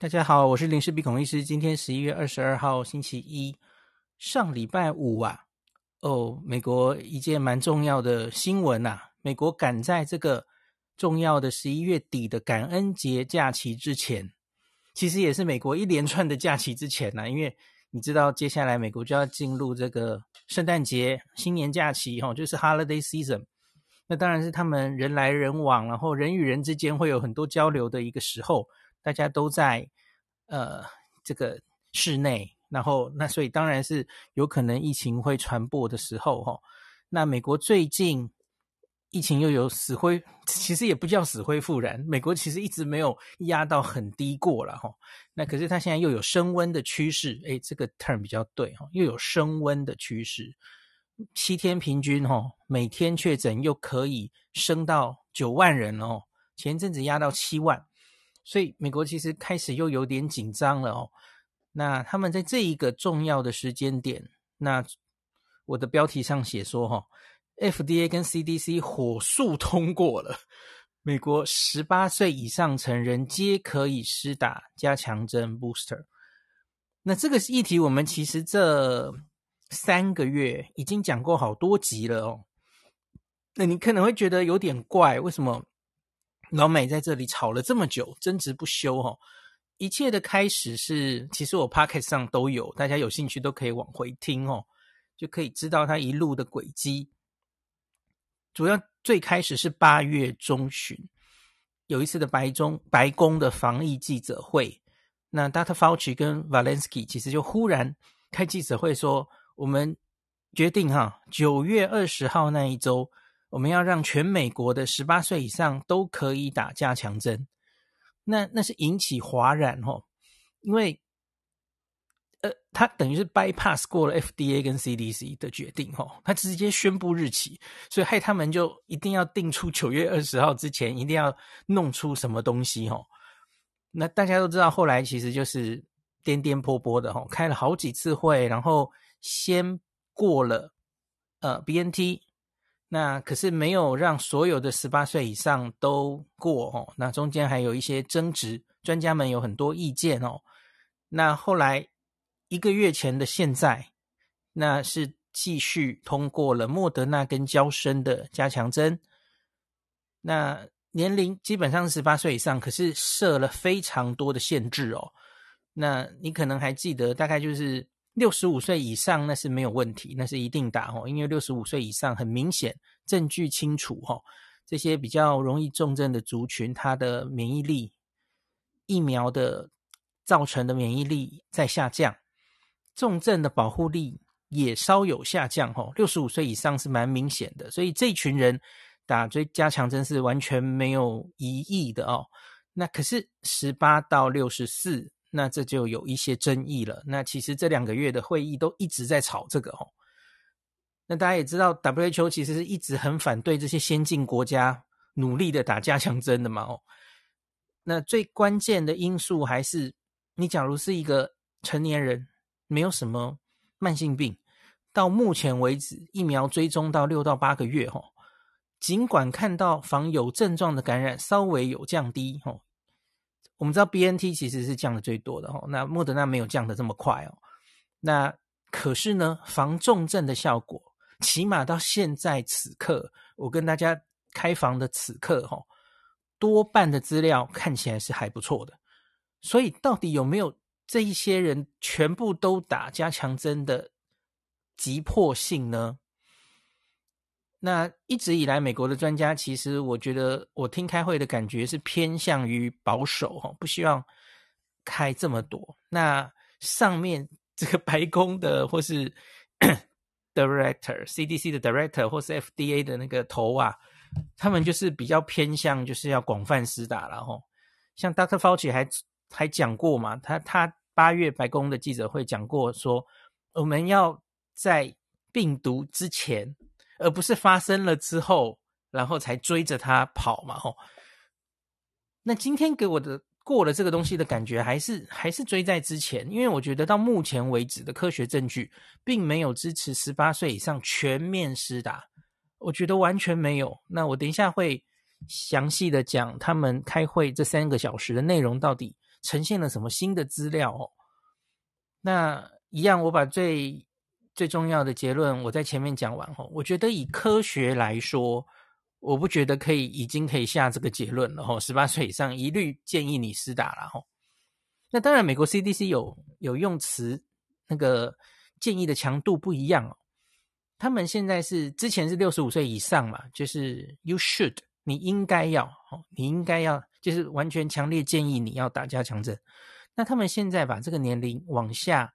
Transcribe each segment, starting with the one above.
大家好，我是林氏鼻孔医师。今天十一月二十二号，星期一，上礼拜五啊，哦，美国一件蛮重要的新闻呐、啊，美国赶在这个重要的十一月底的感恩节假期之前，其实也是美国一连串的假期之前呐、啊，因为你知道接下来美国就要进入这个圣诞节、新年假期，哈，就是 Holiday Season。那当然是他们人来人往，然后人与人之间会有很多交流的一个时候。大家都在呃这个室内，然后那所以当然是有可能疫情会传播的时候哈、哦。那美国最近疫情又有死灰，其实也不叫死灰复燃，美国其实一直没有压到很低过了哈、哦。那可是它现在又有升温的趋势，诶，这个 term 比较对哈，又有升温的趋势，七天平均哈、哦，每天确诊又可以升到九万人哦，前阵子压到七万。所以美国其实开始又有点紧张了哦。那他们在这一个重要的时间点，那我的标题上写说哈，FDA 跟 CDC 火速通过了，美国十八岁以上成人皆可以施打加强针 booster。那这个议题我们其实这三个月已经讲过好多集了哦。那你可能会觉得有点怪，为什么？老美在这里吵了这么久，争执不休哈、一切的开始是，其实我 Podcast 上都有，大家有兴趣都可以往回听哦，就可以知道他一路的轨迹。主要最开始是八月中旬，有一次的白中白宫的防疫记者会，那 Dr. Fauci 跟 Valensky 其实就忽然开记者会说，我们决定哈，九月二十号那一周。我们要让全美国的十八岁以上都可以打加强针，那那是引起哗然哦，因为，呃，他等于是 bypass 过了 FDA 跟 CDC 的决定哦，他直接宣布日期，所以害他们就一定要定出九月二十号之前一定要弄出什么东西哦。那大家都知道，后来其实就是颠颠簸簸的哦，开了好几次会，然后先过了呃 BNT。那可是没有让所有的十八岁以上都过哦，那中间还有一些争执，专家们有很多意见哦。那后来一个月前的现在，那是继续通过了莫德纳跟娇生的加强针。那年龄基本上是十八岁以上，可是设了非常多的限制哦。那你可能还记得，大概就是。六十五岁以上那是没有问题，那是一定打哦，因为六十五岁以上很明显证据清楚哦，这些比较容易重症的族群，它的免疫力疫苗的造成的免疫力在下降，重症的保护力也稍有下降哦。六十五岁以上是蛮明显的，所以这群人打这加强针是完全没有疑义的哦。那可是十八到六十四。那这就有一些争议了。那其实这两个月的会议都一直在吵这个哦。那大家也知道，WHO 其实是一直很反对这些先进国家努力的打加强针的嘛哦。那最关键的因素还是，你假如是一个成年人，没有什么慢性病，到目前为止疫苗追踪到六到八个月哦，尽管看到防有症状的感染稍微有降低哦。我们知道 BNT 其实是降的最多的哦，那莫德纳没有降的这么快哦。那可是呢，防重症的效果，起码到现在此刻，我跟大家开房的此刻哈，多半的资料看起来是还不错的。所以到底有没有这一些人全部都打加强针的急迫性呢？那一直以来，美国的专家其实，我觉得我听开会的感觉是偏向于保守哈，不希望开这么多。那上面这个白宫的或是 director、CDC 的 director 或是 FDA 的那个头啊，他们就是比较偏向就是要广泛施打了哈。像 Dr. Fauci 还还讲过嘛，他他八月白宫的记者会讲过说，我们要在病毒之前。而不是发生了之后，然后才追着他跑嘛，吼。那今天给我的过了这个东西的感觉，还是还是追在之前，因为我觉得到目前为止的科学证据，并没有支持十八岁以上全面施打，我觉得完全没有。那我等一下会详细的讲他们开会这三个小时的内容到底呈现了什么新的资料哦。那一样，我把最最重要的结论我在前面讲完哦。我觉得以科学来说，我不觉得可以已经可以下这个结论了哦。十八岁以上一律建议你施打了哦。那当然，美国 CDC 有有用词，那个建议的强度不一样哦。他们现在是之前是六十五岁以上嘛，就是 you should，你应该要哦，你应该要，就是完全强烈建议你要打加强针。那他们现在把这个年龄往下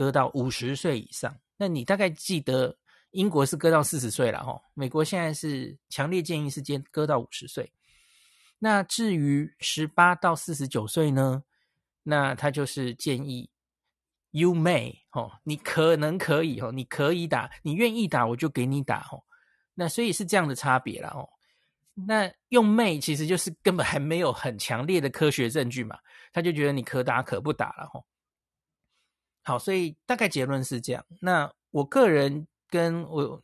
搁到五十岁以上。那你大概记得英国是搁到四十岁了哈，美国现在是强烈建议是先搁到五十岁。那至于十八到四十九岁呢？那他就是建议，you may 哦，你可能可以哦，你可以打，你愿意打我就给你打哦。那所以是这样的差别了哦。那用 may 其实就是根本还没有很强烈的科学证据嘛，他就觉得你可打可不打了哦。好，所以大概结论是这样。那我个人跟我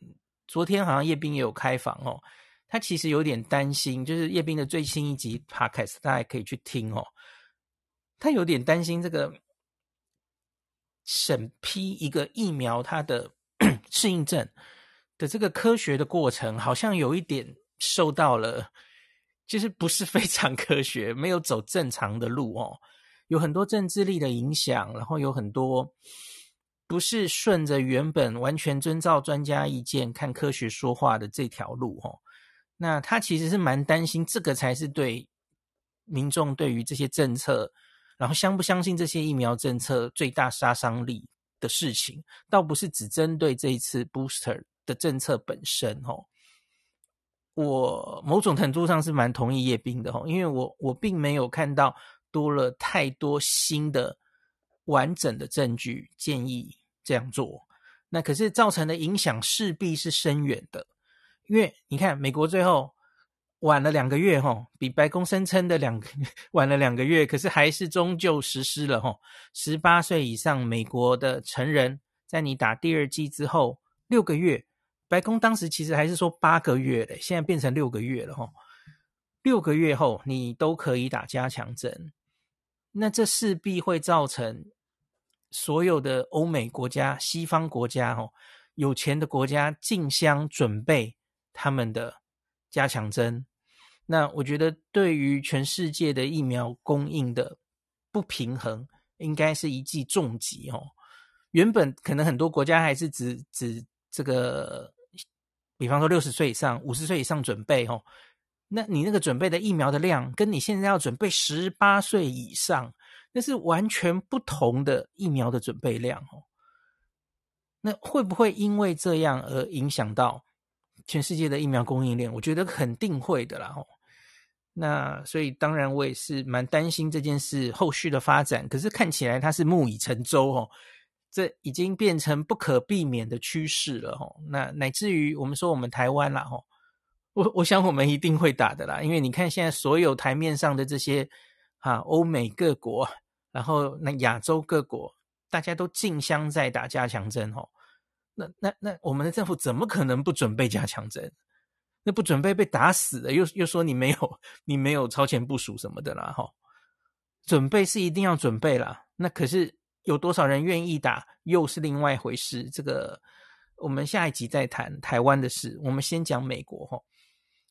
昨天好像叶斌也有开房哦，他其实有点担心，就是叶斌的最新一集 podcast 大家可以去听哦。他有点担心这个审批一个疫苗它的 适应症的这个科学的过程，好像有一点受到了，就是不是非常科学，没有走正常的路哦，有很多政治力的影响，然后有很多不是顺着原本完全遵照专家意见看科学说话的这条路哦。那他其实是蛮担心，这个才是对民众对于这些政策。然后相不相信这些疫苗政策最大杀伤力的事情，倒不是只针对这一次 booster 的政策本身哦。我某种程度上是蛮同意叶斌的哦，因为我我并没有看到多了太多新的完整的证据建议这样做。那可是造成的影响势必是深远的，因为你看美国最后。晚了两个月，吼，比白宫声称的两个晚了两个月，可是还是终究实施了，吼。十八岁以上美国的成人，在你打第二剂之后六个月，白宫当时其实还是说八个月嘞，现在变成六个月了，吼。六个月后你都可以打加强针，那这势必会造成所有的欧美国家、西方国家，吼，有钱的国家竞相准备他们的。加强针，那我觉得对于全世界的疫苗供应的不平衡，应该是一记重击哦。原本可能很多国家还是只只这个，比方说六十岁以上、五十岁以上准备哦，那你那个准备的疫苗的量，跟你现在要准备十八岁以上，那是完全不同的疫苗的准备量哦。那会不会因为这样而影响到？全世界的疫苗供应链，我觉得肯定会的啦。哦，那所以当然我也是蛮担心这件事后续的发展。可是看起来它是木已成舟哦，这已经变成不可避免的趋势了。吼，那乃至于我们说我们台湾啦，吼，我我想我们一定会打的啦。因为你看现在所有台面上的这些啊，欧美各国，然后那亚洲各国，大家都竞相在打加强针，吼。那那那，我们的政府怎么可能不准备加强针？那不准备被打死了，又又说你没有你没有超前部署什么的啦，哈。准备是一定要准备啦，那可是有多少人愿意打，又是另外一回事。这个我们下一集再谈台湾的事，我们先讲美国哈。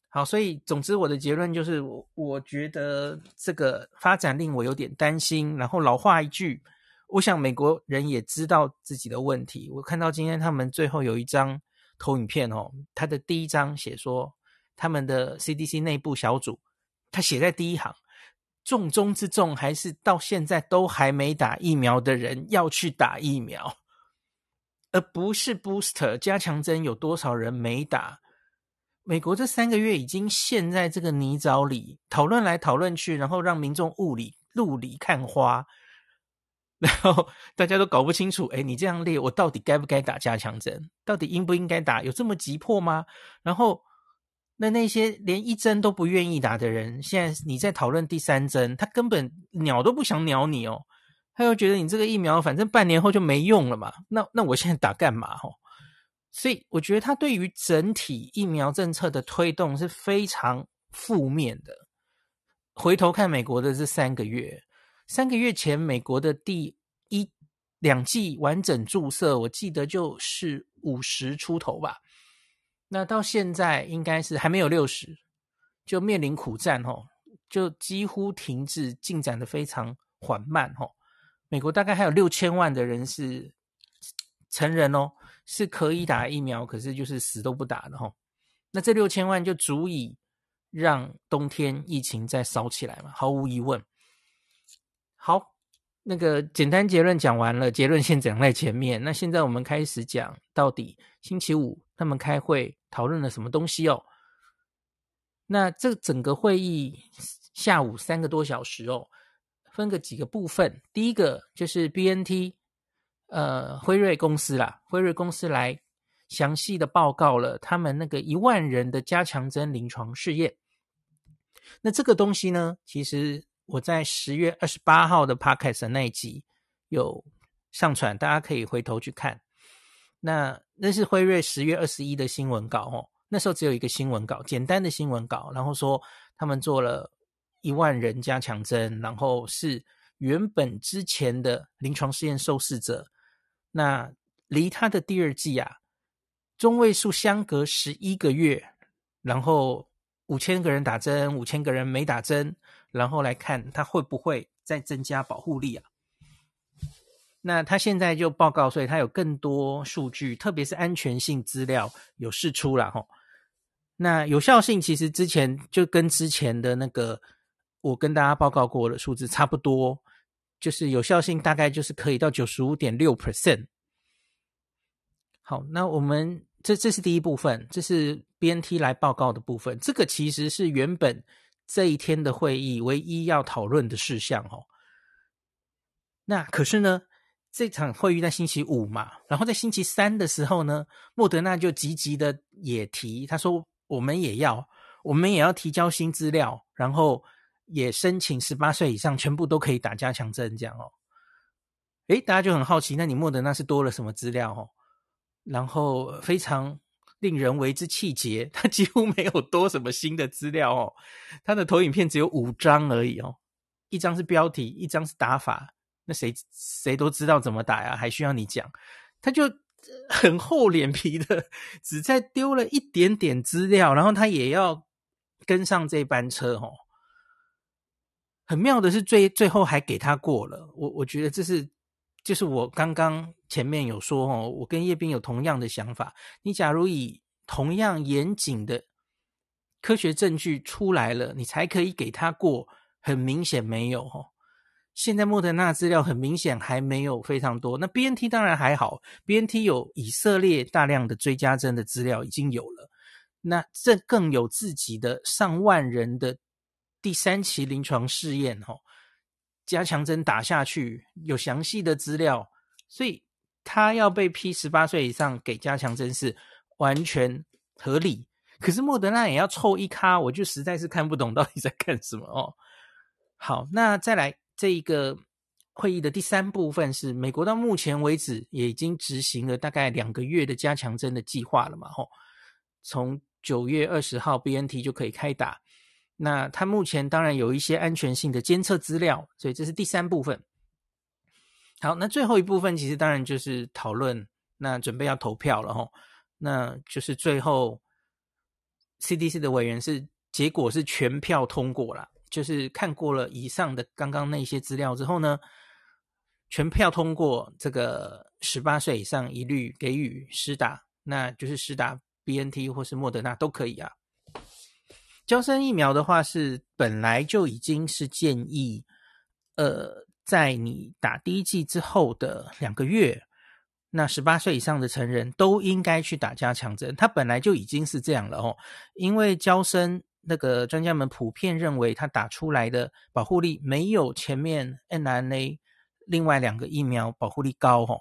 好，所以总之我的结论就是，我我觉得这个发展令我有点担心。然后老话一句。我想美国人也知道自己的问题。我看到今天他们最后有一张投影片哦，他的第一张写说，他们的 CDC 内部小组，他写在第一行，重中之重还是到现在都还没打疫苗的人要去打疫苗，而不是 booster 加强针有多少人没打。美国这三个月已经陷在这个泥沼里，讨论来讨论去，然后让民众雾里雾里看花。然后大家都搞不清楚，哎，你这样列，我到底该不该打加强针？到底应不应该打？有这么急迫吗？然后，那那些连一针都不愿意打的人，现在你在讨论第三针，他根本鸟都不想鸟你哦，他又觉得你这个疫苗反正半年后就没用了嘛，那那我现在打干嘛？哦，所以我觉得他对于整体疫苗政策的推动是非常负面的。回头看美国的这三个月。三个月前美国的第一两剂完整注射，我记得就是五十出头吧。那到现在应该是还没有六十，就面临苦战哦，就几乎停滞，进展的非常缓慢哦。美国大概还有六千万的人是成人哦，是可以打疫苗，可是就是死都不打的哦。那这六千万就足以让冬天疫情再烧起来嘛？毫无疑问。好，那个简单结论讲完了，结论先讲在前面。那现在我们开始讲到底星期五他们开会讨论了什么东西哦？那这整个会议下午三个多小时哦。分个几个部分，第一个就是 BNT，呃，辉瑞公司啦，辉瑞公司来详细的报告了他们那个一万人的加强针临床试验。那这个东西呢，其实我在十月二十八号的 Podcast 那一集有上传，大家可以回头去看。那那是辉瑞十月二十一的新闻稿哦，那时候只有一个新闻稿，简单的新闻稿，然后说他们做了。一万人加强针，然后是原本之前的临床试验受试者，那离他的第二季啊，中位数相隔十一个月，然后五千个人打针，五千个人没打针，然后来看他会不会再增加保护力啊？那他现在就报告，所以他有更多数据，特别是安全性资料有释出了吼。那有效性其实之前就跟之前的那个。我跟大家报告过的数字差不多，就是有效性大概就是可以到九十五点六 percent。好，那我们这这是第一部分，这是 BNT 来报告的部分。这个其实是原本这一天的会议唯一要讨论的事项哦。那可是呢，这场会议在星期五嘛，然后在星期三的时候呢，莫德纳就积极的也提，他说我们也要，我们也要提交新资料，然后。也申请十八岁以上全部都可以打加强针，这样哦。诶，大家就很好奇，那你莫德纳是多了什么资料哦？然后非常令人为之气结，他几乎没有多什么新的资料哦。他的投影片只有五张而已哦，一张是标题，一张是打法。那谁谁都知道怎么打呀，还需要你讲？他就很厚脸皮的，只在丢了一点点资料，然后他也要跟上这班车哦。很妙的是最，最后还给他过了。我我觉得这是，就是我刚刚前面有说哦，我跟叶斌有同样的想法。你假如以同样严谨的科学证据出来了，你才可以给他过。很明显没有哦。现在莫德纳资料很明显还没有非常多。那 BNT 当然还好，BNT 有以色列大量的追加针的资料已经有了，那这更有自己的上万人的。第三期临床试验，哈，加强针打下去有详细的资料，所以他要被批十八岁以上给加强针是完全合理。可是莫德纳也要凑一咖，我就实在是看不懂到底在干什么哦。好，那再来这一个会议的第三部分是美国到目前为止也已经执行了大概两个月的加强针的计划了嘛，吼，从九月二十号 BNT 就可以开打。那它目前当然有一些安全性的监测资料，所以这是第三部分。好，那最后一部分其实当然就是讨论，那准备要投票了吼。那就是最后 CDC 的委员是结果是全票通过了，就是看过了以上的刚刚那些资料之后呢，全票通过这个十八岁以上一律给予施打，那就是施打 BNT 或是莫德纳都可以啊。交生疫苗的话是本来就已经是建议，呃，在你打第一剂之后的两个月，那十八岁以上的成人都应该去打加强针。它本来就已经是这样了哦，因为交生那个专家们普遍认为，它打出来的保护力没有前面 mRNA 另外两个疫苗保护力高哦，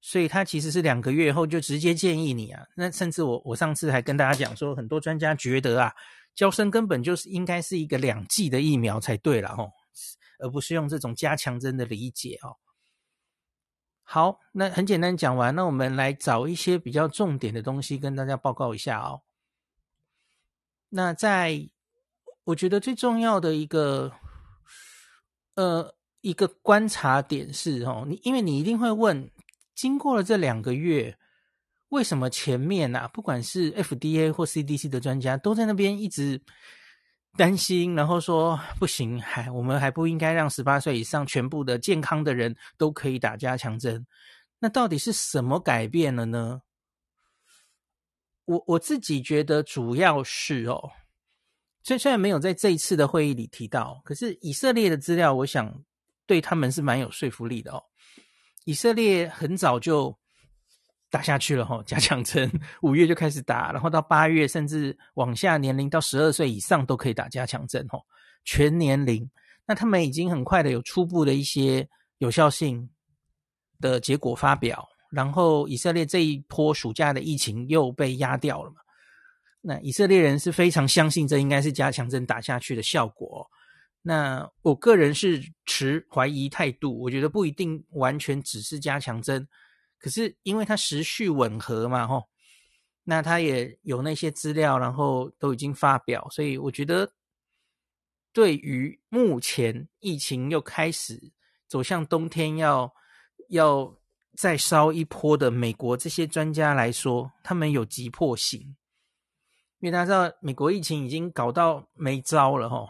所以它其实是两个月后就直接建议你啊。那甚至我我上次还跟大家讲说，很多专家觉得啊。娇生根本就是应该是一个两剂的疫苗才对了哦，而不是用这种加强针的理解哦。好，那很简单讲完，那我们来找一些比较重点的东西跟大家报告一下哦。那在我觉得最重要的一个，呃，一个观察点是哦，你因为你一定会问，经过了这两个月，为什么前面啊，不管是 FDA 或 CDC 的专家都在那边一直担心，然后说不行，还我们还不应该让十八岁以上全部的健康的人都可以打加强针。那到底是什么改变了呢？我我自己觉得主要是哦。虽虽然没有在这一次的会议里提到，可是以色列的资料，我想对他们是蛮有说服力的哦。以色列很早就打下去了哈，加强针五月就开始打，然后到八月甚至往下年龄到十二岁以上都可以打加强针哈，全年龄。那他们已经很快的有初步的一些有效性的结果发表，然后以色列这一波暑假的疫情又被压掉了嘛。那以色列人是非常相信这应该是加强针打下去的效果。那我个人是持怀疑态度，我觉得不一定完全只是加强针，可是因为它时序吻合嘛，吼，那他也有那些资料，然后都已经发表，所以我觉得对于目前疫情又开始走向冬天要，要再烧一波的美国这些专家来说，他们有急迫性。因为大家知道美国疫情已经搞到没招了吼，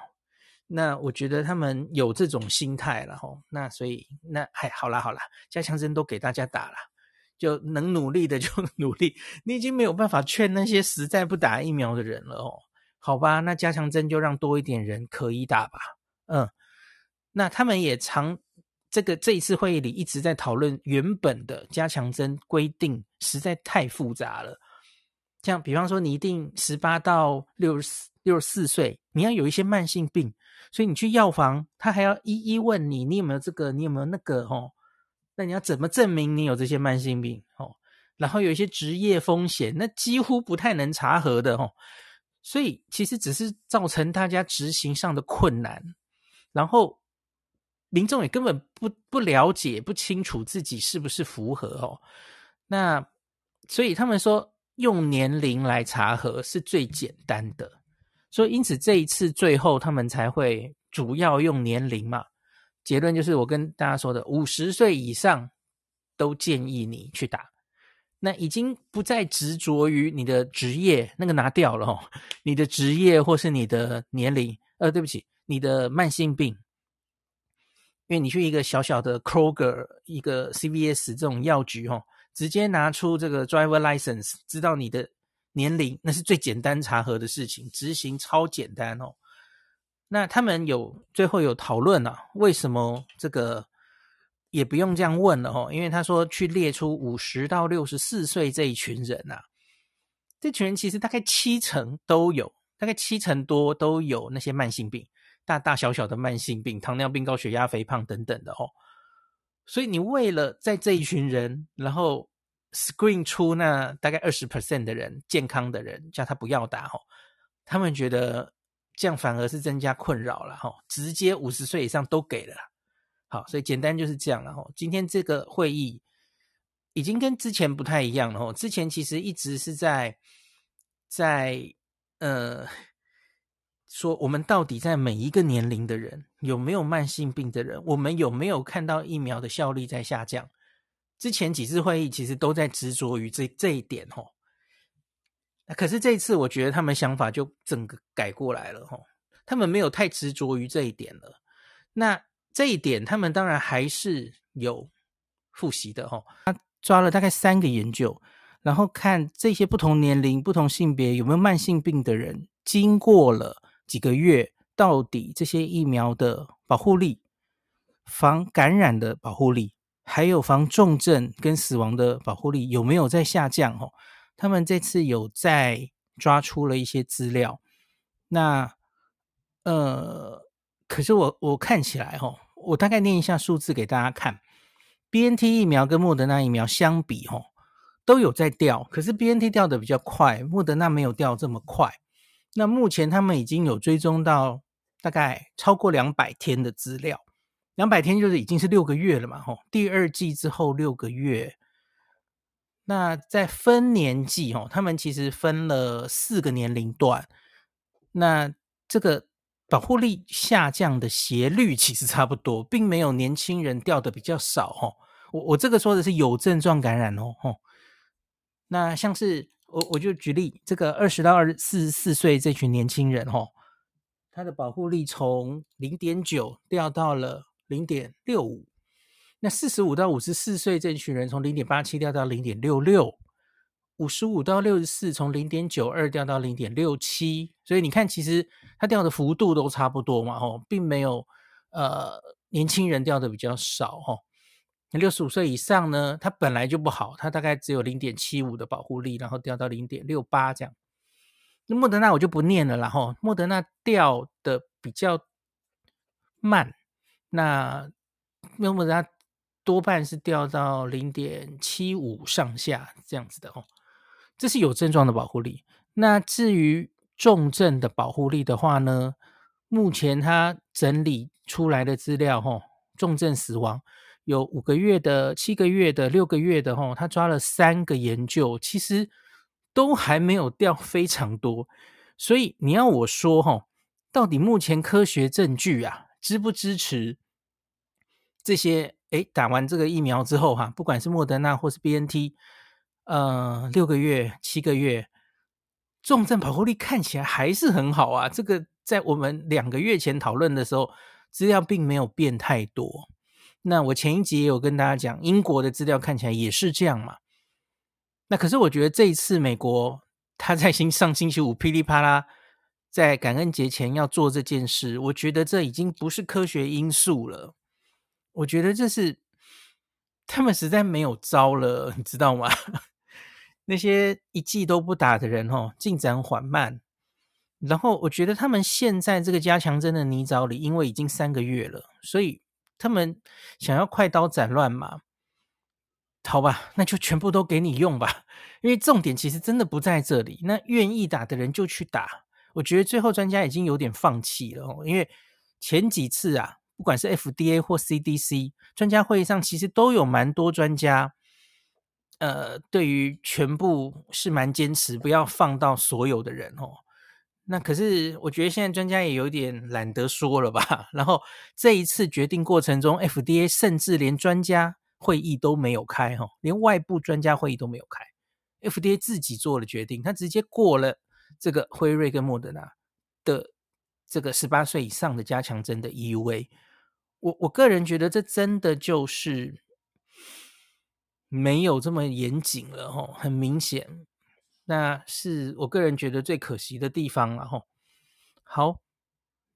那我觉得他们有这种心态了吼，那所以那还好啦好啦，加强针都给大家打了，就能努力的就 努力。你已经没有办法劝那些实在不打疫苗的人了哦，好吧，那加强针就让多一点人可以打吧。嗯，那他们也常这个这一次会议里一直在讨论原本的加强针规定实在太复杂了。像比方说，你一定十八到六十四六十四岁，你要有一些慢性病，所以你去药房，他还要一一问你，你有没有这个，你有没有那个，哦，那你要怎么证明你有这些慢性病？哦，然后有一些职业风险，那几乎不太能查核的，哦，所以其实只是造成大家执行上的困难，然后民众也根本不不了解、不清楚自己是不是符合，哦，那所以他们说。用年龄来查核是最简单的，所以因此这一次最后他们才会主要用年龄嘛。结论就是我跟大家说的，五十岁以上都建议你去打。那已经不再执着于你的职业，那个拿掉了哦。你的职业或是你的年龄，呃，对不起，你的慢性病，因为你去一个小小的 Kroger，一个 CVS 这种药局哦。直接拿出这个 driver license，知道你的年龄，那是最简单查核的事情，执行超简单哦。那他们有最后有讨论啊，为什么这个也不用这样问了哦？因为他说去列出五十到六十四岁这一群人呐、啊，这群人其实大概七成都有，大概七成多都有那些慢性病，大大小小的慢性病，糖尿病、高血压、肥胖等等的哦。所以你为了在这一群人，然后 screen 出那大概二十 percent 的人，健康的人，叫他不要打吼，他们觉得这样反而是增加困扰了吼，直接五十岁以上都给了，好，所以简单就是这样了吼。今天这个会议已经跟之前不太一样了吼，之前其实一直是在在呃。说我们到底在每一个年龄的人有没有慢性病的人，我们有没有看到疫苗的效力在下降？之前几次会议其实都在执着于这这一点吼。可是这一次我觉得他们想法就整个改过来了吼，他们没有太执着于这一点了。那这一点他们当然还是有复习的吼。他抓了大概三个研究，然后看这些不同年龄、不同性别有没有慢性病的人，经过了。几个月，到底这些疫苗的保护力、防感染的保护力，还有防重症跟死亡的保护力有没有在下降？哦，他们这次有在抓出了一些资料。那呃，可是我我看起来，哦，我大概念一下数字给大家看。BNT 疫苗跟莫德纳疫苗相比，哦，都有在掉，可是 BNT 掉的比较快，莫德纳没有掉这么快。那目前他们已经有追踪到大概超过两百天的资料，两百天就是已经是六个月了嘛，吼，第二季之后六个月。那在分年纪，哦，他们其实分了四个年龄段。那这个保护力下降的斜率其实差不多，并没有年轻人掉的比较少哦。我我这个说的是有症状感染哦。哦，那像是我我就举例，这个二十到二十四十四岁这群年轻人哦，他的保护力从零点九掉到了零点六五。那四十五到五十四岁这群人从零点八七掉到零点六六。五十五到六十四，从零点九二掉到零点六七，所以你看，其实它掉的幅度都差不多嘛，吼，并没有呃年轻人掉的比较少，吼。那六十五岁以上呢，它本来就不好，它大概只有零点七五的保护力，然后掉到零点六八这样。那莫德纳我就不念了啦，吼，莫德纳掉的比较慢，那那莫德纳多半是掉到零点七五上下这样子的，吼。这是有症状的保护力。那至于重症的保护力的话呢，目前他整理出来的资料，吼，重症死亡有五个月的、七个月的、六个月的，吼，他抓了三个研究，其实都还没有掉 非常多。所以你要我说，吼，到底目前科学证据啊，支不支持这些？诶，打完这个疫苗之后，哈，不管是莫德纳或是 BNT。呃，六个月、七个月，重症保护力看起来还是很好啊。这个在我们两个月前讨论的时候，资料并没有变太多。那我前一集也有跟大家讲，英国的资料看起来也是这样嘛。那可是我觉得这一次美国他在星 上星期五噼里啪啦，在感恩节前要做这件事，我觉得这已经不是科学因素了。我觉得这是他们实在没有招了，你知道吗？那些一剂都不打的人，哦，进展缓慢。然后我觉得他们现在这个加强针的泥沼里，因为已经三个月了，所以他们想要快刀斩乱麻。好吧，那就全部都给你用吧。因为重点其实真的不在这里。那愿意打的人就去打。我觉得最后专家已经有点放弃了，哦，因为前几次啊，不管是 FDA 或 CDC 专家会议上，其实都有蛮多专家。呃，对于全部是蛮坚持，不要放到所有的人哦。那可是我觉得现在专家也有点懒得说了吧。然后这一次决定过程中，FDA 甚至连专家会议都没有开哈，连外部专家会议都没有开，FDA 自己做了决定，他直接过了这个辉瑞跟莫德纳的这个十八岁以上的加强针的 EUA。我我个人觉得这真的就是。没有这么严谨了吼，很明显，那是我个人觉得最可惜的地方了吼。好，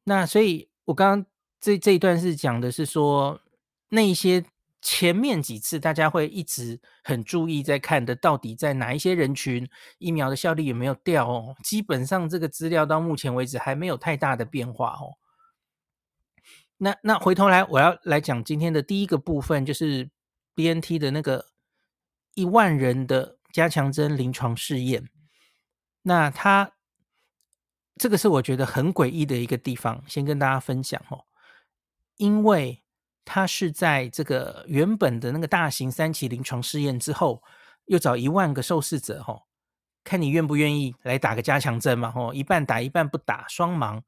那所以我刚刚这这一段是讲的是说，那一些前面几次大家会一直很注意在看的，到底在哪一些人群疫苗的效力有没有掉哦？基本上这个资料到目前为止还没有太大的变化哦。那那回头来我要来讲今天的第一个部分，就是 BNT 的那个。一万人的加强针临床试验，那它这个是我觉得很诡异的一个地方，先跟大家分享哦。因为它是在这个原本的那个大型三期临床试验之后，又找一万个受试者哦，看你愿不愿意来打个加强针嘛哦，一半打一半不打，双盲。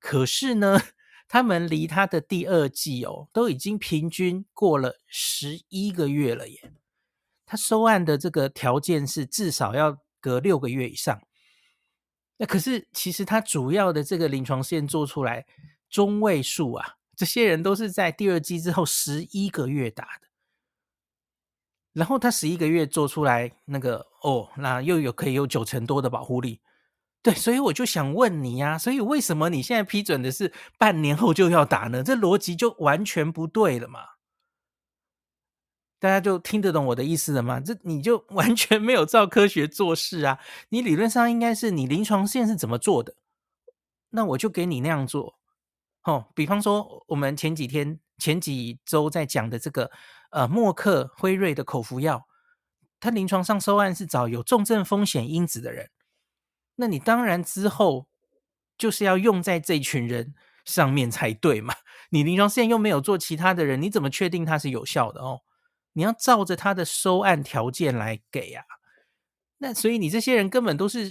可是呢，他们离他的第二季哦，都已经平均过了十一个月了耶。他收案的这个条件是至少要隔六个月以上，那可是其实他主要的这个临床试验做出来中位数啊，这些人都是在第二季之后十一个月打的，然后他十一个月做出来那个哦，那又有可以有九成多的保护力，对，所以我就想问你呀，所以为什么你现在批准的是半年后就要打呢？这逻辑就完全不对了嘛。大家就听得懂我的意思了吗？这你就 完全没有照科学做事啊！你理论上应该是你临床试验是怎么做的，那我就给你那样做。哦，比方说我们前几天、前几周在讲的这个呃默克辉瑞的口服药，它临床上收案是找有重症风险因子的人，那你当然之后就是要用在这群人上面才对嘛。你临床试验又没有做其他的人，你怎么确定它是有效的哦？你要照着他的收案条件来给啊，那所以你这些人根本都是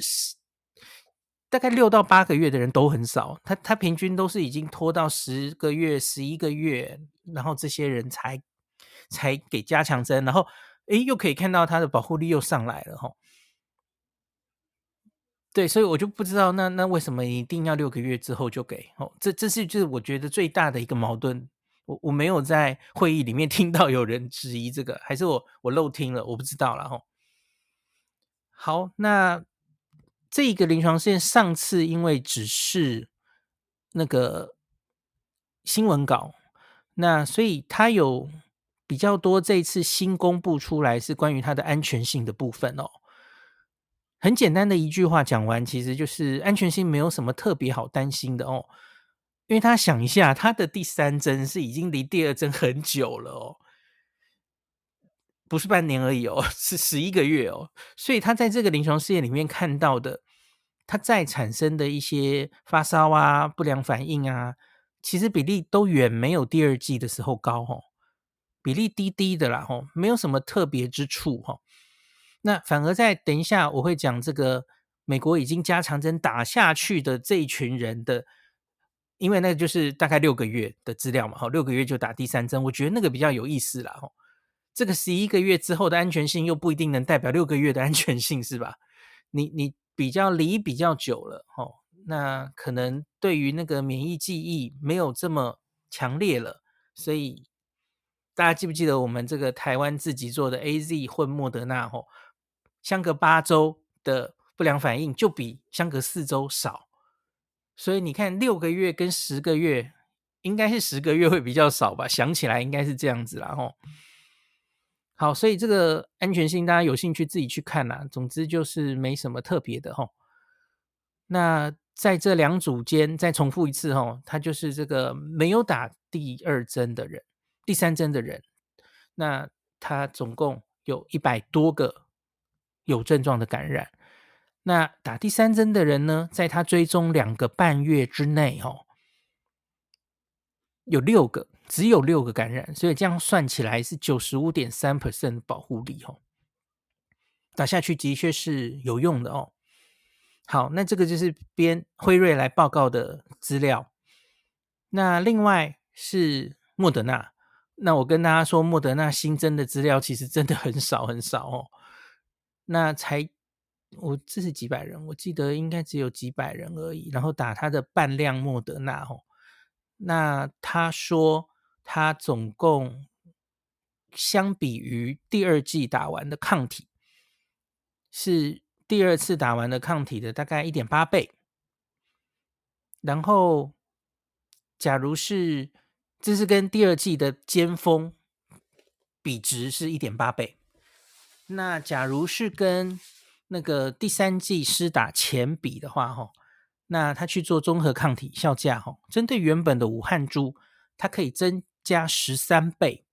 大概六到八个月的人都很少，他他平均都是已经拖到十个月、十一个月，然后这些人才才给加强针，然后诶又可以看到他的保护力又上来了哈。对，所以我就不知道那那为什么一定要六个月之后就给？哦，这这是就是我觉得最大的一个矛盾。我我没有在会议里面 听到有人质疑这个，还是我我漏听了，我不知道了哈。好，那。这个临床试验上次因为只是那个新闻稿，那所以它有比较多这一次新公布出来是关于它的安全性的部分哦。很简单的一句话讲完，其实就是安全性没有什么特别好担心的哦。因为他想一下，他的第三针是已经离第二针很久了哦。不是半年而已哦，是十一个月哦，所以他在这个临床试验里面看到的，他再产生的一些发烧啊、不良反应啊，其实比例都远没有第二季的时候高哦，比例低低的啦吼，没有什么特别之处哈。那反而在等一下我会讲这个美国已经加强针打下去的这一群人的，因为那就是大概六个月的资料嘛，哈，六个月就打第三针，我觉得那个比较有意思啦吼。这个十一个月之后的安全性又不一定能代表六个月的安全性，是吧？你你比较离比较久了，哦，那可能对于那个免疫记忆没有这么强烈了。所以大家记不记得我们这个台湾自己做的 AZ 混莫德纳，哦，相隔八周的不良反应就比相隔四周少。所以你看六个月跟十个月，应该是十个月会比较少吧？想起来应该是这样子啦，吼。好，所以这个安全性大家有兴趣自己去看啦。总之就是没什么特别的吼。那在这两组间再重复一次吼，他就是这个没有打第二针的人，第三针的人，那他总共有一百多个有症状的感染。那打第三针的人呢，在他追踪两个半月之内哦，有六个。只有六个感染，所以这样算起来是九十五点三 percent 保护力哦。打下去的确是有用的哦。好，那这个就是边辉瑞来报告的资料。那另外是莫德纳，那我跟大家说，莫德纳新增的资料其实真的很少很少哦。那才我这是几百人，我记得应该只有几百人而已。然后打他的半量莫德纳哦。那他说。他总共相比于第二季打完的抗体，是第二次打完的抗体的大概一点八倍。然后，假如是这是跟第二季的尖峰比值是一点八倍，那假如是跟那个第三剂施打前比的话，哈，那他去做综合抗体效价，哈，针对原本的武汉株，它可以增。加十三倍，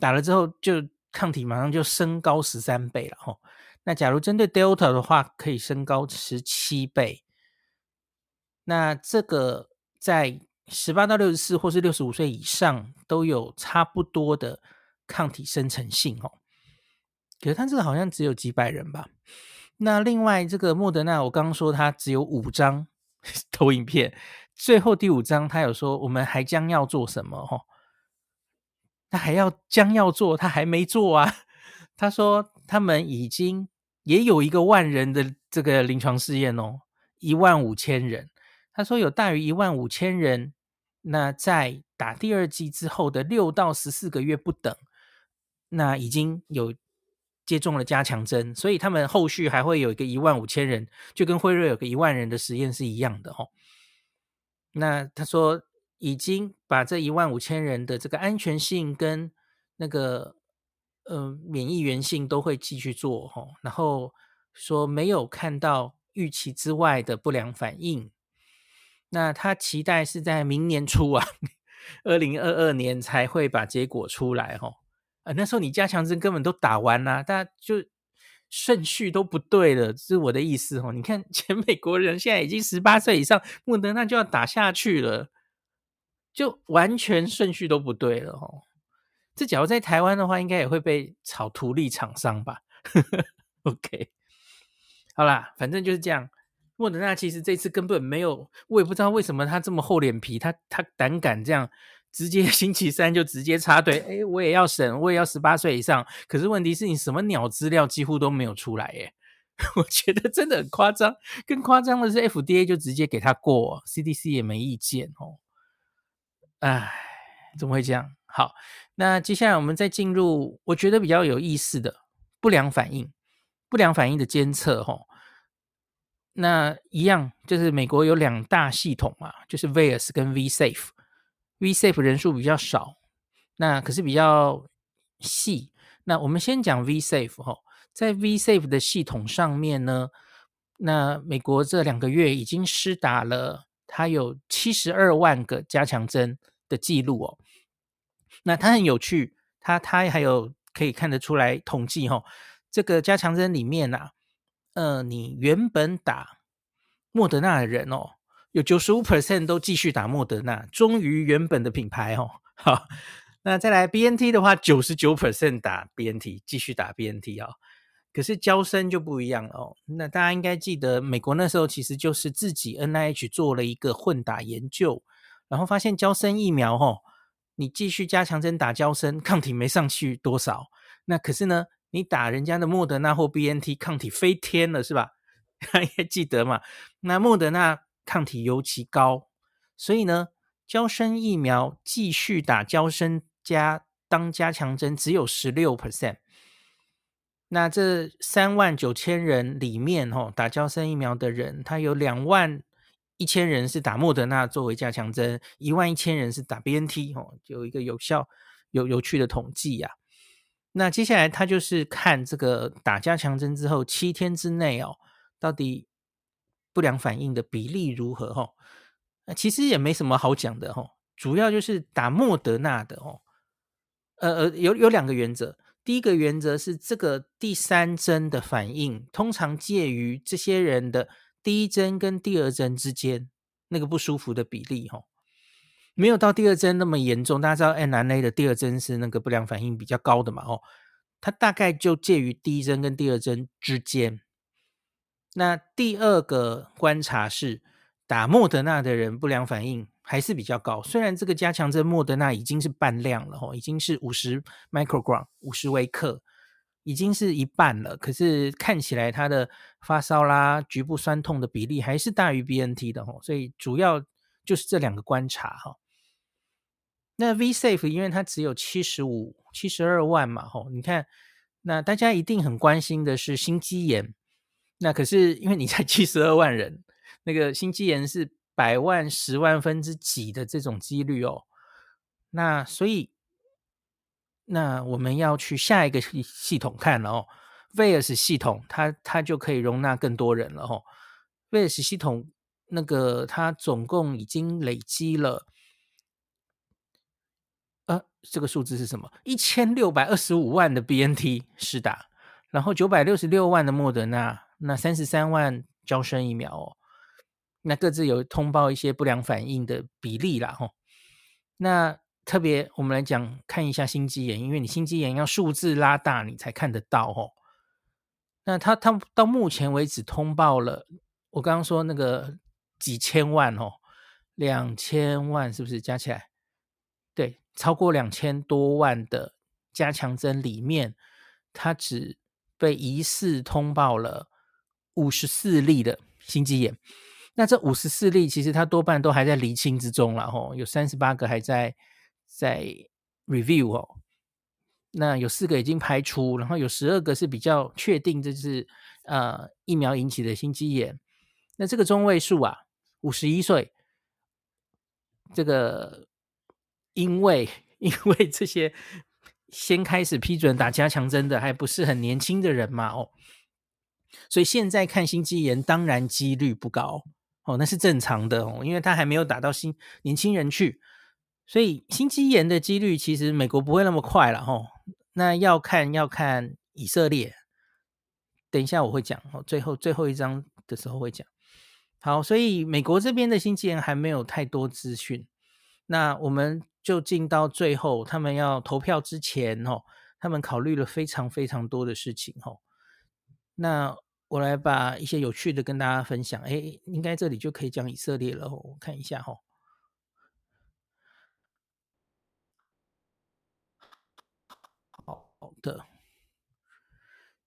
打了之后就抗体马上就升高十三倍了哈。那假如针对 Delta 的话，可以升高十七倍。那这个在十八到六十四或是六十五岁以上都有差不多的抗体生成性哦。可是他这个好像只有几百人吧？那另外这个莫德纳，我刚刚说他只有五张 投影片。最后第五张，他有说我们还将要做什么？哦，他还要将要做，他还没做啊。他说他们已经也有一个万人的这个临床试验哦，一万五千人。他说有大于一万五千人，那在打第二剂之后的六到十四个月不等，那已经有接种了加强针，所以他们后续还会有一个一万五千人，就跟辉瑞有个一万人的实验是一样的哦。那他说已经把这一万五千人的这个安全性跟那个呃免疫原性都会继续做哈，然后说没有看到预期之外的不良反应。那他期待是在明年初啊，二零二二年才会把结果出来哈。啊，那时候你加强针根本都打完啦，大家就。顺序都不对了，是我的意思哦。你看，全美国人现在已经十八岁以上，莫德纳就要打下去了，就完全顺序都不对了哦。这假如在台湾的话，应该也会被炒图利厂商吧？OK，好啦，反正就是这样。莫德纳其实这次根本没有，我也不知道为什么他这么厚脸皮，他他胆敢这样直接 星期三就直接插队，哎，我也要审，我也要十八岁以上。可是问题是你什么鸟资料几乎都没有出来，耶，我觉得真的很夸张。更夸张的是 FDA 就直接给他过，CDC 也没意见哦。哎，怎么会这样？好，那接下来我们再进入我觉得比较有意思的不良反应，不良反应的监测，哦，那一样就是美国有两大系统嘛，就是 VAERS 跟 vSafe。vSafe 人数比较少，那可是比较细。那我们先讲 vSafe 哈，在 vSafe 的系统上面呢，那美国这两个月已经施打了，它有七十二万个加强针的记录哦。那它很有趣，它它还有可以看得出来统计哈，这个加强针里面啊。呃，你原本打莫德纳的人哦，有九十五 percent 都继续打莫德纳，忠于原本的品牌哦。好，那再来 BNT 的话，九十九 percent 打 BNT，继续打 BNT 哦。可是娇生就不一样哦。那大家应该记得，美国那时候其实就是自己 NIH 做了一个混打研究，然后发现娇生疫苗哦，你继续加强针打娇生，抗体没上去多少。那可是呢？你打人家的莫德纳或 BNT 抗体飞天了是吧？还记得吗？那莫德纳抗体尤其高，所以呢，交生疫苗继续打交生加当加强针只有十六 percent。那这三万九千人里面，哦，打交生疫苗的人，他有两万一千人是打莫德纳作为加强针，一万一千人是打 BNT，哦，有一个有效有有趣的统计呀、啊。那接下来他就是看这个打加强针之后七天之内哦，到底不良反应的比例如何哈？那其实也没什么好讲的哈，主要就是打莫德纳的哦，呃呃，有有两个原则，第一个原则是这个第三针的反应通常介于这些人的第一针跟第二针之间那个不舒服的比例哈。没有到第二针那么严重，大家知道 mRNA 的第二针是那个不良反应比较高的嘛？哦，它大概就介于第一针跟第二针之间。那第二个观察是，打莫德纳的人不良反应还是比较高，虽然这个加强针莫德纳已经是半量了，哦，已经是五十 microgram 五十微克，已经是一半了，可是看起来它的发烧啦、局部酸痛的比例还是大于 BNT 的，哦，所以主要。就是这两个观察哈，那 vSafe 因为它只有七十五、七十二万嘛，吼，你看，那大家一定很关心的是心肌炎，那可是因为你才 七十二万人，那个心肌炎是百万、十万分之几的这种几率哦，那所以，那我们要去下一个系系统看了哦 VAS 系统它它就可以容纳更多人了吼，VAERS 系统。那个它总共已经累积了，呃，这个数字是什么？一千六百二十五万的 BNT 施打，然后九百六十六万的莫德纳，那三十三万招生疫苗哦，那各自有通报一些不良反应的比例啦，吼。那特别我们来讲看一下心肌炎，因为你心肌炎要数字拉大你才看得到哦。那他他到目前为止通报了，我刚刚说那个。几千万哦，两千万是不是加起来？对，超过两千多万的加强针里面，它只被疑似通报了五十四例的心肌炎。那这五十四例其实它多半都还在厘清之中了吼，有三十八个还在在 review 哦。那有四个已经排除，然后有十二个是比较确定这是呃疫苗引起的心肌炎。那这个中位数啊。五十一岁，这个因为 因为这些先开始批准打加强针的还不是很年轻的人嘛，哦，所以现在看心肌炎当然几率不高哦，那是正常的哦，因为他还没有打到新年轻人去，所以心肌炎的几率其实美国不会那么快了哦。那要看要看以色列，等一下我会讲哦，最后最后一章的时候会讲。好，所以美国这边的心肌炎还没有太多资讯，那我们就进到最后，他们要投票之前哦，他们考虑了非常非常多的事情哦。那我来把一些有趣的跟大家分享。哎，应该这里就可以讲以色列了。我看一下哈。好的，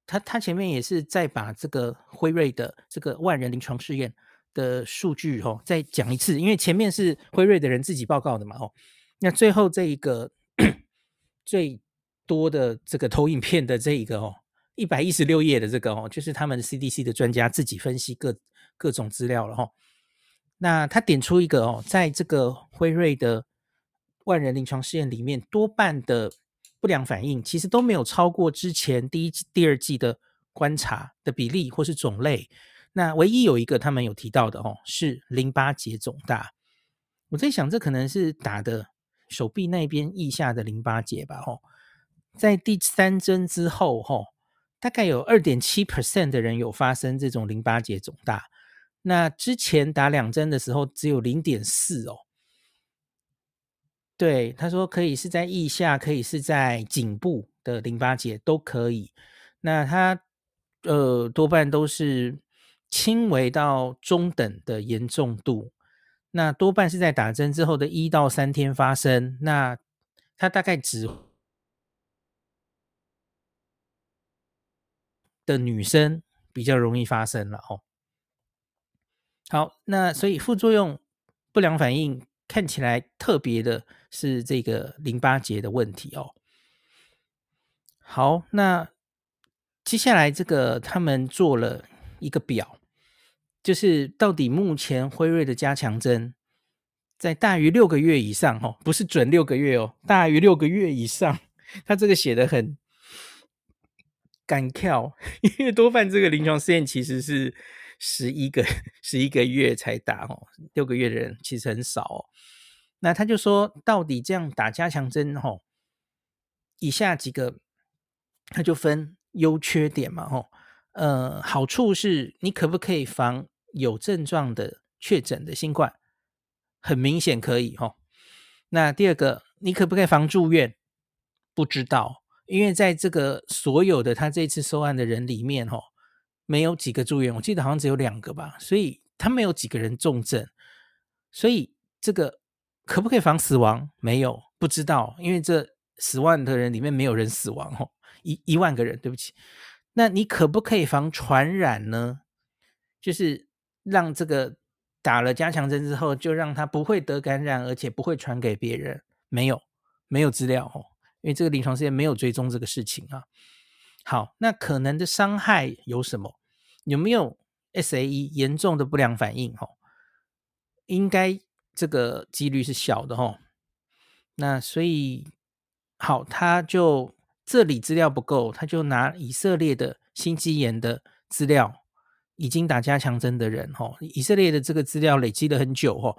他他前面也是在把这个辉瑞的这个万人临床试验的数据哈再讲一次，因为前面是辉瑞的人自己报告的嘛。哦，那最后这一个 最多的这个投影片的这一个哦。一百一十六页的这个哦，就是他们 CDC 的专家自己分析各各种资料了哈。那他点出一个哦，在这个辉瑞的万人临床试验里面，多半的不良反应其实都没有超过之前第一、第二季的观察的比例或是种类。那唯一有一个他们有提到的哦，是淋巴结肿大。我在想，这可能是打的手臂那边腋下的淋巴结吧？哦，在第三针之后，吼。大概有二点七 percent 的人有发生这种淋巴结肿大，那之前打两针的时候只有零点四哦。对，他说可以是在腋下，可以是在颈部的淋巴结都可以。那他呃多半都是轻微到中等的严重度，那多半是在打针之后的一到三天发生。那他大概只。的女生比较容易发生了哦。好，那所以副作用不良反应看起来特别的是这个淋巴结的问题哦。好，那接下来这个他们做了一个表，就是到底目前辉瑞的加强针在大于六个月以上哦，不是准六个月哦，大于六个月以上，他这个写的很。敢跳，因为多半这个临床试验其实是十一个 十一个月才打哦，六个月的人其实很少哦。那他就说，到底这样打加强针哦，以下几个他就分优缺点嘛吼。呃，好处是你可不可以防有症状的确诊的新冠？很明显可以吼。那第二个，你可不可以防住院？不知道。因为在这个所有的他这次收案的人里面，哦，没有几个住院，我记得好像只有两个吧，所以他没有几个人重症，所以这个可不可以防死亡？没有，不知道，因为这十万的人里面没有人死亡，哦，一一万个人，对不起，那你可不可以防传染呢？就是让这个打了加强针之后，就让他不会得感染，而且不会传给别人？没有，没有资料，哦。因为这个临床试验没有追踪这个事情啊。好，那可能的伤害有什么？有没有 SAE 严重的不良反应？哈，应该这个几率是小的哈。那所以好，他就这里资料不够，他就拿以色列的心肌炎的资料，已经打加强针的人哈，以色列的这个资料累积了很久哈。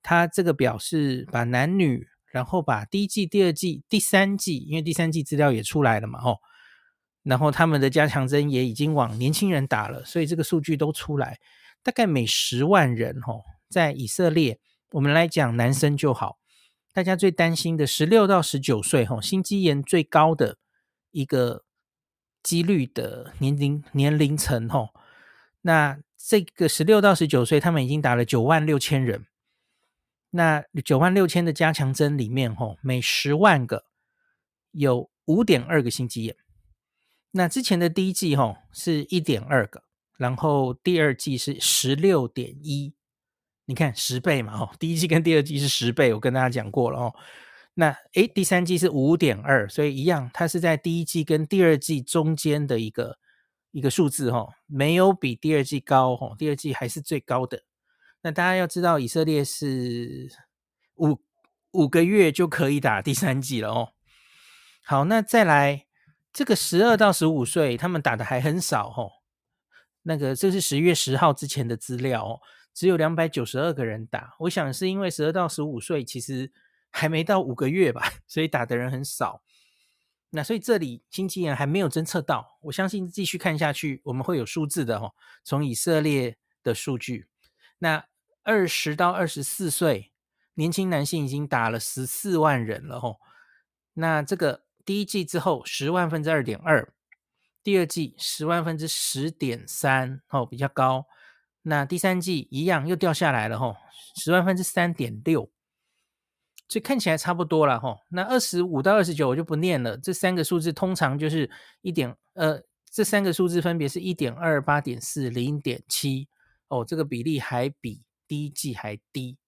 他这个表示把男女。然后把第一季、第二季、第三季，因为第三季资料也出来了嘛，吼，然后他们的加强针也已经往年轻人打了，所以这个数据都出来，大概每十万人，吼，在以色列，我们来讲男生就好，大家最担心的十六到十九岁，吼，心肌炎最高的一个几率的年龄年龄层，吼，那这个十六到十九岁，他们已经打了九万六千人。那九万六千的加强针里面，吼，每十万个有五点二个心肌炎。那之前的第一季，吼，是一点二个，然后第二季是十六点一，你看十倍嘛，吼，第一季跟第二季是十倍，我跟大家讲过了哦。那诶，第三季是五点二，所以一样，它是在第一季跟第二季中间的一个一个数字，吼，没有比第二季高，吼，第二季还是最高的。那大家要知道，以色列是五五个月就可以打第三剂了哦。好，那再来这个十二到十五岁，他们打的还很少哦。那个这是十月十号之前的资料哦，只有两百九十二个人打。我想是因为十二到十五岁其实还没到五个月吧，所以打的人很少。那所以这里经纪人还没有侦测到，我相信继续看下去我们会有数字的哦，从以色列的数据。那二十到二十四岁年轻男性已经打了十四万人了吼，那这个第一季之后十万分之二点二，第二季十万分之十点三，哦，比较高。那第三季一样又掉下来了，吼，十万分之三点六，所以看起来差不多了，吼。那二十五到二十九我就不念了，这三个数字通常就是一点，呃，这三个数字分别是一点二、八点四、零点七，哦，这个比例还比第一季还低。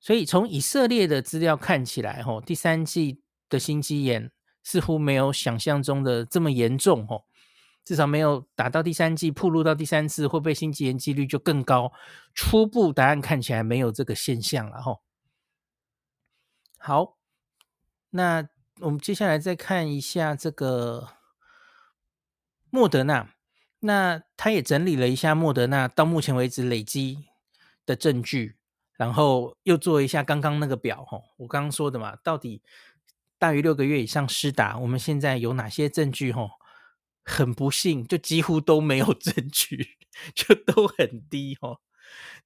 所以从以色列的资料看起来，吼，第三季的心肌炎似乎没有想象中的这么严重，吼。至少没有打到第三季，暴露到第三次会被心肌炎几率就更高。初步答案看起来没有这个现象了吼。好，那我们接下来再看一下这个莫德纳，那他也整理了一下莫德纳到目前为止累积的证据，然后又做一下刚刚那个表吼，我刚刚说的嘛，到底大于六个月以上施打，我们现在有哪些证据吼？很不幸，就几乎都没有证据，就都很低哦。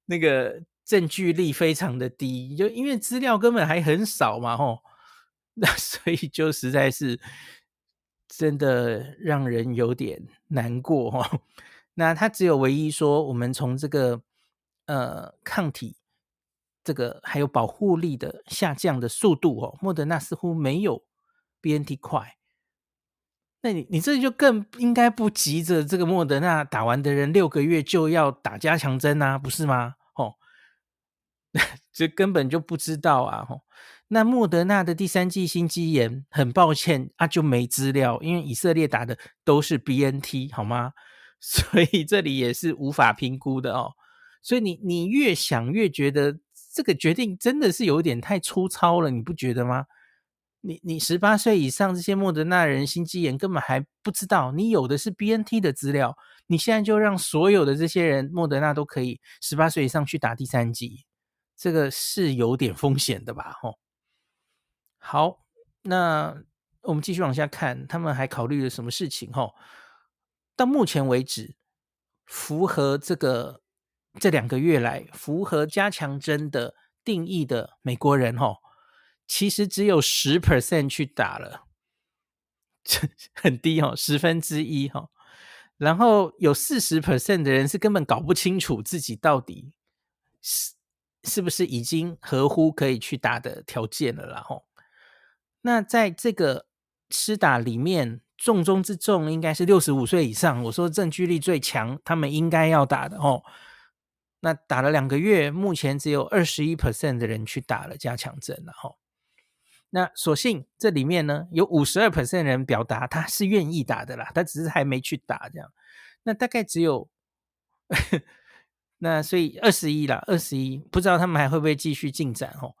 那个证据力非常的低，就因为资料根本还很少嘛，吼。那所以就实在是真的让人有点难过哈。那他只有唯一说，我们从这个呃抗体这个还有保护力的下降的速度哦，莫德纳似乎没有 BNT 快。那你你这就更应该不急着这个莫德纳打完的人六个月就要打加强针啊，不是吗？哦，这根本就不知道啊！吼，那莫德纳的第三剂心肌炎，很抱歉啊，就没资料，因为以色列打的都是 BNT，好吗？所以这里也是无法评估的哦。所以你你越想越觉得这个决定真的是有点太粗糙了，你不觉得吗？你你十八岁以上这些莫德纳人心肌炎根本还不知道，你有的是 BNT 的资料，你现在就让所有的这些人莫德纳都可以十八岁以上去打第三剂，这个是有点风险的吧？吼，好，那我们继续往下看，他们还考虑了什么事情？吼，到目前为止，符合这个这两个月来符合加强针的定义的美国人，哦。其实只有十 percent 去打了，很低哦，十分之一哈。然后有四十 percent 的人是根本搞不清楚自己到底是是不是已经合乎可以去打的条件了啦吼。那在这个施打里面，重中之重应该是六十五岁以上。我说证据力最强，他们应该要打的哦。那打了两个月，目前只有二十一 percent 的人去打了加强针了吼。那所幸这里面呢，有五十二 percent 人表达他是愿意打的啦，他只是还没去打这样。那大概只有，那所以二十一啦，二十一，不知道他们还会不会继续进展哦。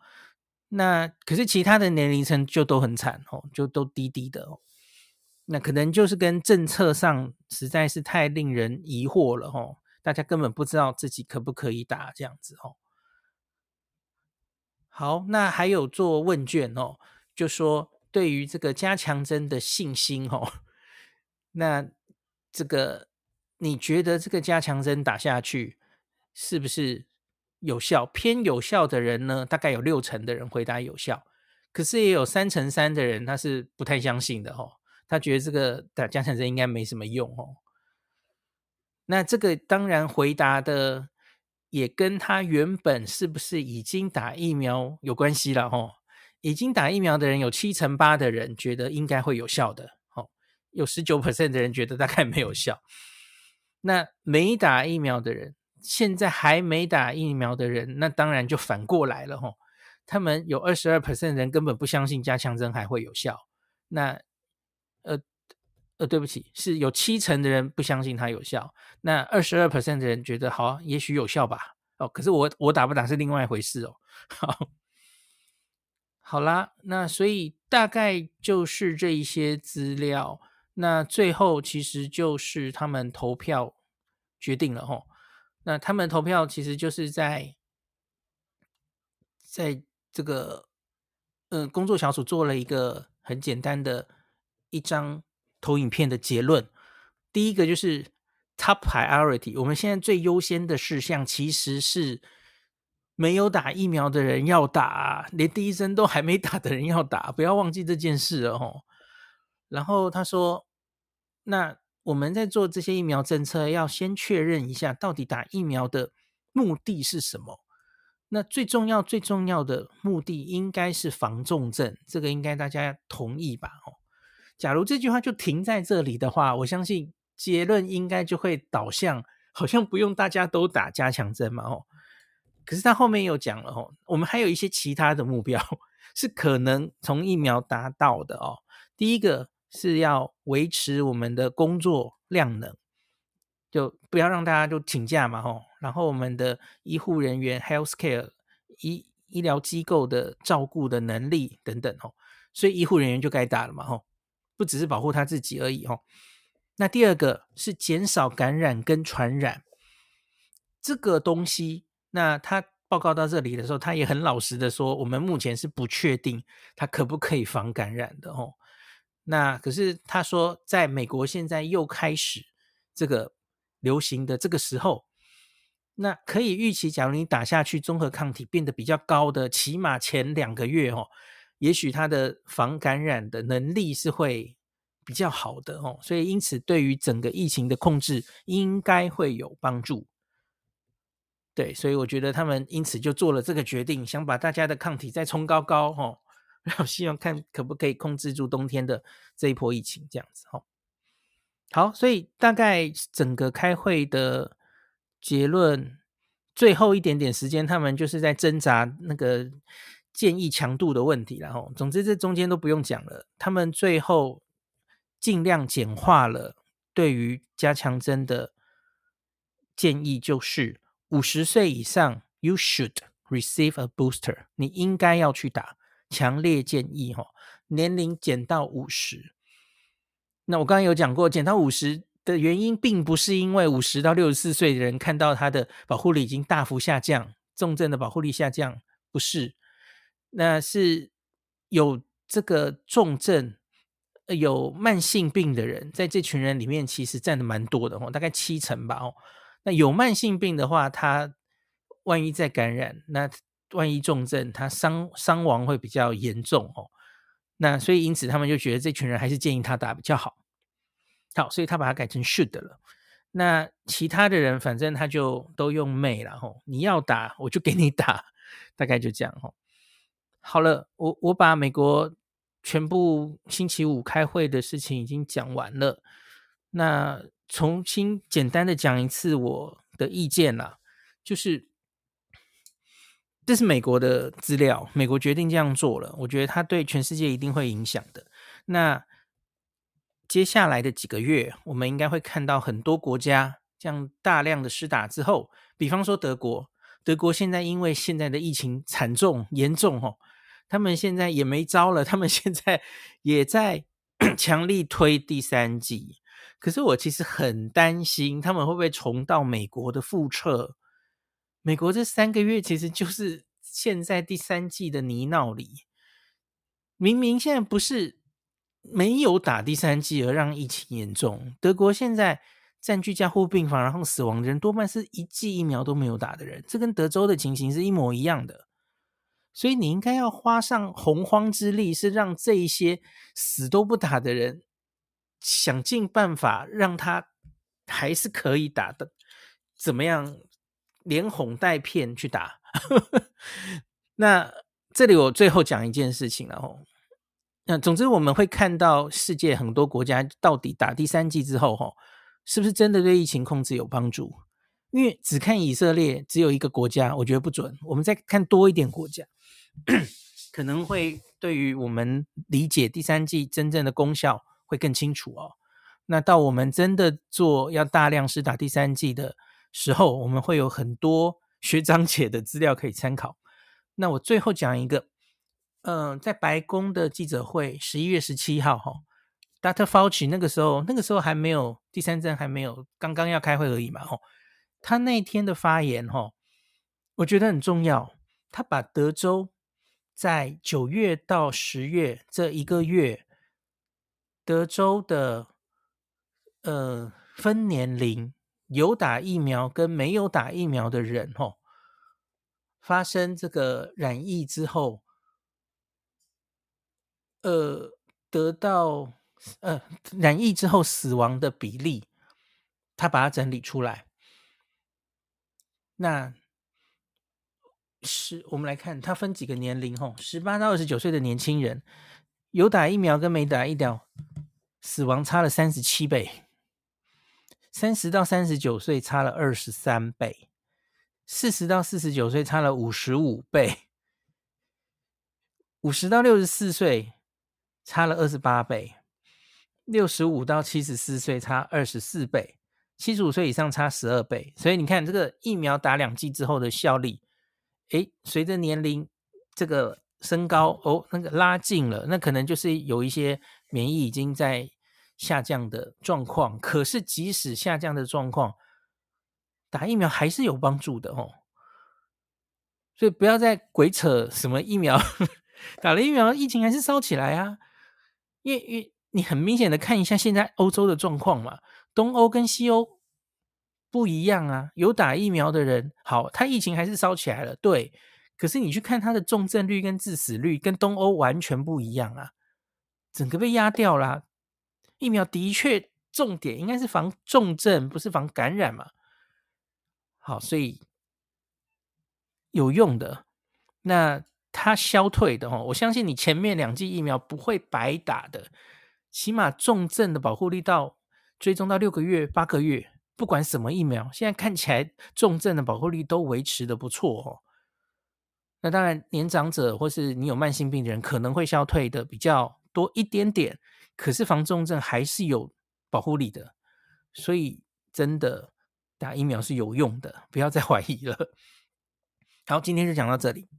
那可是其他的年龄层就都很惨哦，就都低低的哦。那可能就是跟政策上实在是太令人疑惑了哦，大家根本不知道自己可不可以打这样子哦。好，那还有做问卷哦，就说对于这个加强针的信心哦，那这个你觉得这个加强针打下去是不是有效？偏有效的人呢，大概有六成的人回答有效，可是也有三成三的人他是不太相信的哦，他觉得这个打加强针应该没什么用哦。那这个当然回答的。也跟他原本是不是已经打疫苗有关系了吼，已经打疫苗的人有七成八的人觉得应该会有效的，吼，有十九 percent 的人觉得大概没有效。那没打疫苗的人，现在还没打疫苗的人，那当然就反过来了吼，他们有二十二 percent 人根本不相信加强针还会有效。那呃。呃，对不起，是有七成的人不相信它有效，那二十二 percent 的人觉得好，也许有效吧。哦，可是我我打不打是另外一回事哦。好，好啦，那所以大概就是这一些资料。那最后其实就是他们投票决定了吼。那他们投票其实就是在在这个嗯、工作小组做了一个很简单的一张。投影片的结论，第一个就是 top priority，我们现在最优先的事项其实是没有打疫苗的人要打，连第一针都还没打的人要打，不要忘记这件事哦。然后他说，那我们在做这些疫苗政策，要先确认一下，到底打疫苗的目的是什么？那最重要、最重要的目的应该是防重症，这个应该大家同意吧？哦，假如这句话就停在这里的话，我相信结论应该就会导向，好像不用大家都打加强针嘛？哦，可是他后面又讲了哦，我们还有一些其他的目标是可能从疫苗达到的哦。第一个。是要维持我们的工作量能，就不要让大家就请假嘛，吼。然后我们的医护人员 （healthcare） 医医疗机构的照顾的能力等等，吼。所以医护人员就该打了嘛，吼。不只是保护他自己而已，哦。那第二个是减少感染跟传染这个东西。那他报告到这里的时候，他也很老实的说，我们目前是不确定他可不可以防感染的，哦。那可是他说，在美国现在又开始这个流行的这个时候，那可以预期，假如你打下去，综合抗体变得比较高的，起码前两个月哦，也许它的防感染的能力是会比较好的哦，所以因此对于整个疫情的控制应该会有帮助。对，所以我觉得他们因此就做了这个决定，想把大家的抗体再冲高高哦。然后希望看可不可以控制住冬天的这一波疫情，这样子哦。好，所以大概整个开会的结论，最后一点点时间，他们就是在挣扎那个建议强度的问题。然后，总之这中间都不用讲了，他们最后尽量简化了对于加强针的建议，就是五十岁以上，you should receive a booster，你应该要去打。强烈建议哈，年龄减到五十。那我刚刚有讲过，减到五十的原因，并不是因为五十到六十四岁的人看到他的保护力已经大幅下降，重症的保护力下降，不是。那是有这个重症、有慢性病的人，在这群人里面，其实占的蛮多的哦，大概七成吧哦。那有慢性病的话，他万一再感染，那。万一重症，他伤伤亡会比较严重哦。那所以因此他们就觉得这群人还是建议他打比较好。好，所以他把它改成 should 了。那其他的人反正他就都用 may 了吼。你要打我就给你打，大概就这样吼。好了，我我把美国全部星期五开会的事情已经讲完了。那重新简单的讲一次我的意见啦，就是。这是美国的资料，美国决定这样做了，我觉得它对全世界一定会影响的。那接下来的几个月，我们应该会看到很多国家这样大量的施打之后，比方说德国，德国现在因为现在的疫情惨重严重哦，他们现在也没招了，他们现在也在 强力推第三季。可是我其实很担心，他们会不会重蹈美国的覆辙？美国这三个月其实就是陷在第三季的泥淖里。明明现在不是没有打第三季而让疫情严重，德国现在占据加护病房，然后死亡的人多半是一剂疫苗都没有打的人，这跟德州的情形是一模一样的。所以你应该要花上洪荒之力，是让这一些死都不打的人，想尽办法让他还是可以打的，怎么样？连哄带骗去打，那这里我最后讲一件事情了吼。那总之我们会看到世界很多国家到底打第三季之后吼，是不是真的对疫情控制有帮助？因为只看以色列只有一个国家，我觉得不准。我们再看多一点国家，可能会对于我们理解第三剂真正的功效会更清楚哦。那到我们真的做要大量施打第三剂的。时候我们会有很多 学长姐的资料可以参考。那我最后讲一个，嗯、在白宫的记者会，十一月十七号，哈，Dr. Fauci 那个时候，那个时候还没有第三针，还没有，刚刚要开会而已嘛，哈。他那天的发言，哈，我觉得很重要。他把德州在九月到十月这一个月，德州的呃分年龄。有打疫苗跟没有打疫苗的人，吼，发生这个染疫之后，呃，得到呃，染疫之后死亡的比例，他把它整理出来。那是我们来看，它分几个年龄吼，十八到二十九岁的年轻人，有打疫苗跟没打疫苗，死亡差了三十七倍。三十到三十九岁差了二十三倍，四十到四十九岁差了五十五倍，五十到六十四岁差了二十八倍，六十五到七十四岁差二十四倍，七十五岁以上差十二倍。所以你看，这个疫苗打两剂之后的效力，诶，随着年龄这个升高哦，那个拉近了，那可能就是有一些免疫已经在。下降的状况，可是即使下降的状况，打疫苗还是有帮助的哦。所以不要再鬼扯什么疫苗，打了疫苗疫情还是烧起来啊。因为，因为你很明显的看一下现在欧洲的状况嘛，东欧跟西欧不一样啊。有打疫苗的人，好，他疫情还是烧起来了，对。可是你去看他的重症率跟致死率，跟东欧完全不一样啊，整个被压掉了。疫苗的确重点应该是防重症，不是防感染嘛？好，所以有用的。那它消退的哦，我相信你前面两剂疫苗不会白打的，起码重症的保护力到追踪到六个月、八个月，不管什么疫苗，现在看起来重症的保护力都维持的不错哦。那当然，年长者或是你有慢性病的人可能会消退的比较多一点点。可是防重症还是有保护力的，所以真的打疫苗是有用的，不要再 怀疑了。好，今天就讲到这里。